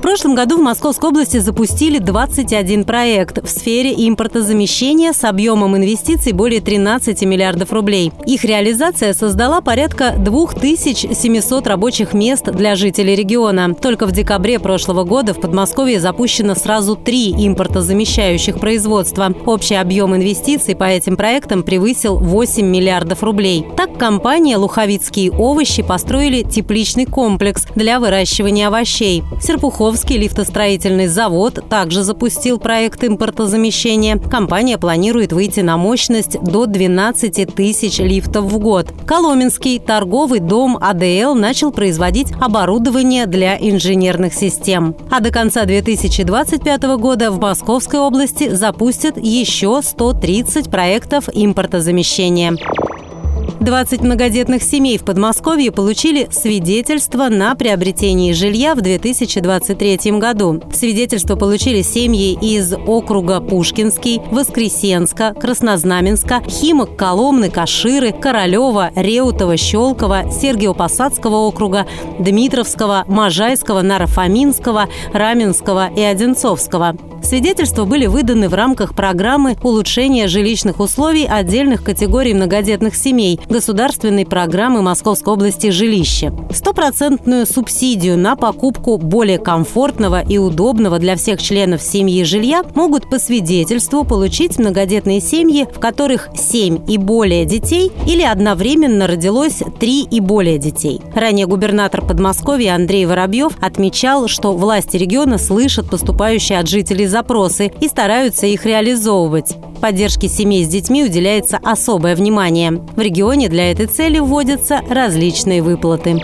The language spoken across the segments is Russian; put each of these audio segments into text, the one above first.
В прошлом году в Московской области запустили 21 проект в сфере импортозамещения с объемом инвестиций более 13 миллиардов рублей. Их реализация создала порядка 2700 рабочих мест для жителей региона. Только в декабре прошлого года в Подмосковье запущено сразу три импортозамещающих производства. Общий объем инвестиций по этим проектам превысил 8 миллиардов рублей. Так компания «Луховицкие овощи» построили тепличный комплекс для выращивания овощей. Серпухов Московский лифтостроительный завод также запустил проект импортозамещения. Компания планирует выйти на мощность до 12 тысяч лифтов в год. Коломенский торговый дом АДЛ начал производить оборудование для инженерных систем. А до конца 2025 года в Московской области запустят еще 130 проектов импортозамещения. 20 многодетных семей в Подмосковье получили свидетельство на приобретение жилья в 2023 году. Свидетельство получили семьи из округа Пушкинский, Воскресенска, Краснознаменска, Химок, Коломны, Каширы, Королева, Реутова, Щелково, Сергиево-Посадского округа, Дмитровского, Можайского, Нарофоминского, Раменского и Одинцовского. Свидетельства были выданы в рамках программы улучшения жилищных условий отдельных категорий многодетных семей государственной программы Московской области «Жилище». Стопроцентную субсидию на покупку более комфортного и удобного для всех членов семьи жилья могут по свидетельству получить многодетные семьи, в которых 7 и более детей или одновременно родилось 3 и более детей. Ранее губернатор Подмосковья Андрей Воробьев отмечал, что власти региона слышат поступающие от жителей запросы и стараются их реализовывать. Поддержке семей с детьми уделяется особое внимание. В регионе для этой цели вводятся различные выплаты.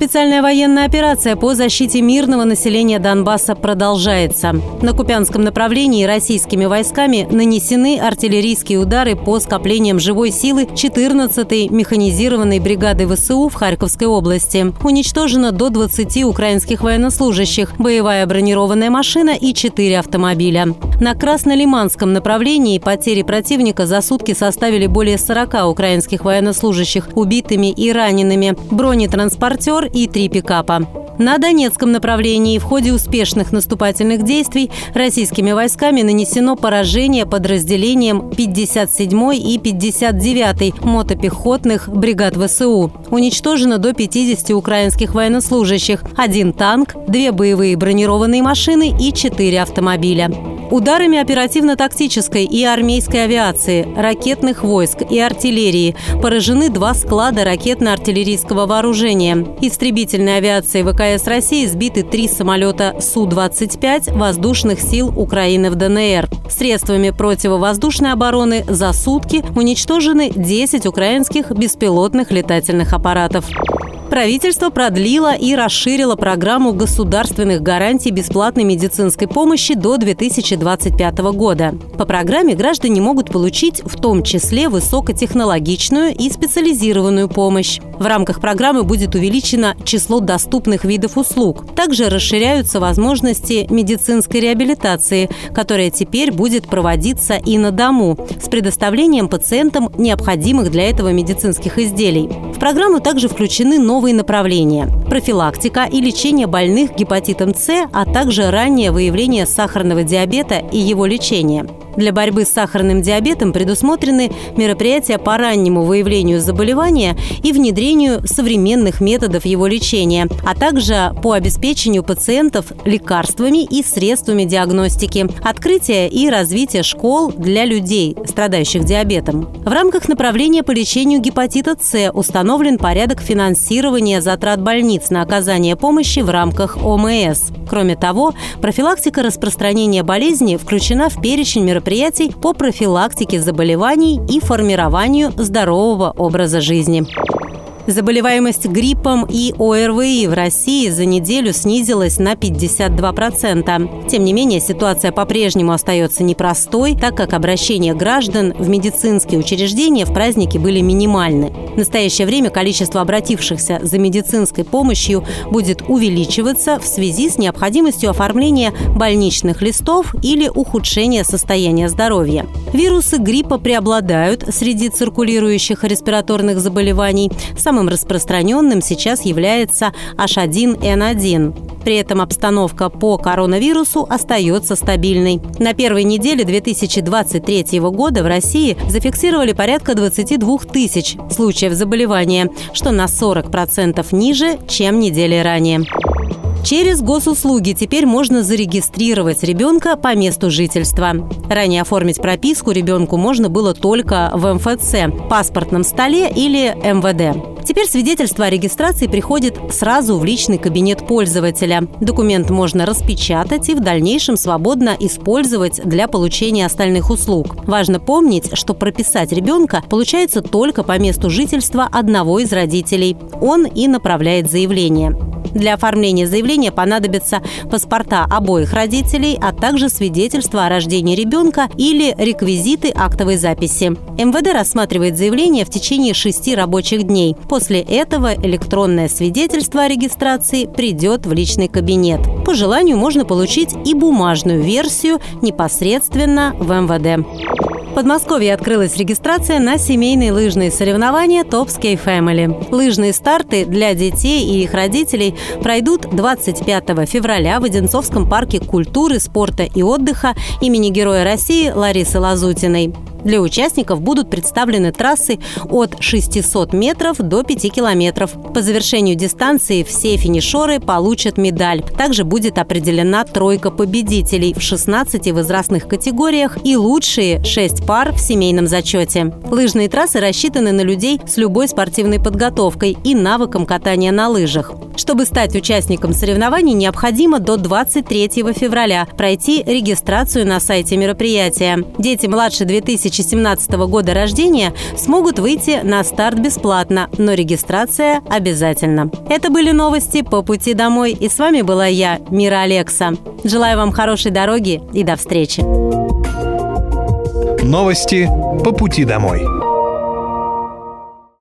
Специальная военная операция по защите мирного населения Донбасса продолжается. На Купянском направлении российскими войсками нанесены артиллерийские удары по скоплениям живой силы 14-й механизированной бригады ВСУ в Харьковской области. Уничтожено до 20 украинских военнослужащих, боевая бронированная машина и 4 автомобиля. На Краснолиманском направлении потери противника за сутки составили более 40 украинских военнослужащих убитыми и ранеными. Бронетранспортер и три пикапа. На Донецком направлении в ходе успешных наступательных действий российскими войсками нанесено поражение подразделениям 57 и 59 мотопехотных бригад ВСУ. Уничтожено до 50 украинских военнослужащих, один танк, две боевые бронированные машины и четыре автомобиля. Ударами оперативно-тактической и армейской авиации, ракетных войск и артиллерии поражены два склада ракетно-артиллерийского вооружения. Истребительной авиации ВКС России сбиты три самолета Су-25 воздушных сил Украины в ДНР. Средствами противовоздушной обороны за сутки уничтожены 10 украинских беспилотных летательных аппаратов. Правительство продлило и расширило программу государственных гарантий бесплатной медицинской помощи до 2025 года. По программе граждане могут получить в том числе высокотехнологичную и специализированную помощь. В рамках программы будет увеличено число доступных видов услуг. Также расширяются возможности медицинской реабилитации, которая теперь будет проводиться и на дому, с предоставлением пациентам необходимых для этого медицинских изделий. В программу также включены новые новые направления – профилактика и лечение больных гепатитом С, а также раннее выявление сахарного диабета и его лечение – для борьбы с сахарным диабетом предусмотрены мероприятия по раннему выявлению заболевания и внедрению современных методов его лечения, а также по обеспечению пациентов лекарствами и средствами диагностики, открытие и развитие школ для людей, страдающих диабетом. В рамках направления по лечению гепатита С установлен порядок финансирования затрат больниц на оказание помощи в рамках ОМС. Кроме того, профилактика распространения болезни включена в перечень мероприятий по профилактике заболеваний и формированию здорового образа жизни. Заболеваемость гриппом и ОРВИ в России за неделю снизилась на 52%. Тем не менее, ситуация по-прежнему остается непростой, так как обращения граждан в медицинские учреждения в праздники были минимальны. настоящее время количество обратившихся за медицинской помощью будет увеличиваться в связи с необходимостью оформления больничных листов или ухудшения состояния здоровья. Вирусы гриппа преобладают среди циркулирующих респираторных заболеваний. Самым распространенным сейчас является H1N1. При этом обстановка по коронавирусу остается стабильной. На первой неделе 2023 года в России зафиксировали порядка 22 тысяч случаев заболевания, что на 40% ниже, чем недели ранее. Через госуслуги теперь можно зарегистрировать ребенка по месту жительства. Ранее оформить прописку ребенку можно было только в МФЦ, паспортном столе или МВД. Теперь свидетельство о регистрации приходит сразу в личный кабинет пользователя. Документ можно распечатать и в дальнейшем свободно использовать для получения остальных услуг. Важно помнить, что прописать ребенка получается только по месту жительства одного из родителей. Он и направляет заявление. Для оформления заявления понадобятся паспорта обоих родителей, а также свидетельство о рождении ребенка или реквизиты актовой записи. МВД рассматривает заявление в течение шести рабочих дней. После этого электронное свидетельство о регистрации придет в личный кабинет. По желанию можно получить и бумажную версию непосредственно в МВД. Подмосковье открылась регистрация на семейные лыжные соревнования Ski Family. Лыжные старты для детей и их родителей пройдут 25 февраля в Одинцовском парке культуры, спорта и отдыха имени Героя России Ларисы Лазутиной. Для участников будут представлены трассы от 600 метров до 5 километров. По завершению дистанции все финишеры получат медаль. Также будет определена тройка победителей в 16 возрастных категориях и лучшие 6 пар в семейном зачете. Лыжные трассы рассчитаны на людей с любой спортивной подготовкой и навыком катания на лыжах. Чтобы стать участником соревнований, необходимо до 23 февраля пройти регистрацию на сайте мероприятия. Дети младше 2017 года рождения смогут выйти на старт бесплатно, но регистрация обязательно. Это были новости по пути домой, и с вами была я, Мира Алекса. Желаю вам хорошей дороги и до встречи. Новости по пути домой.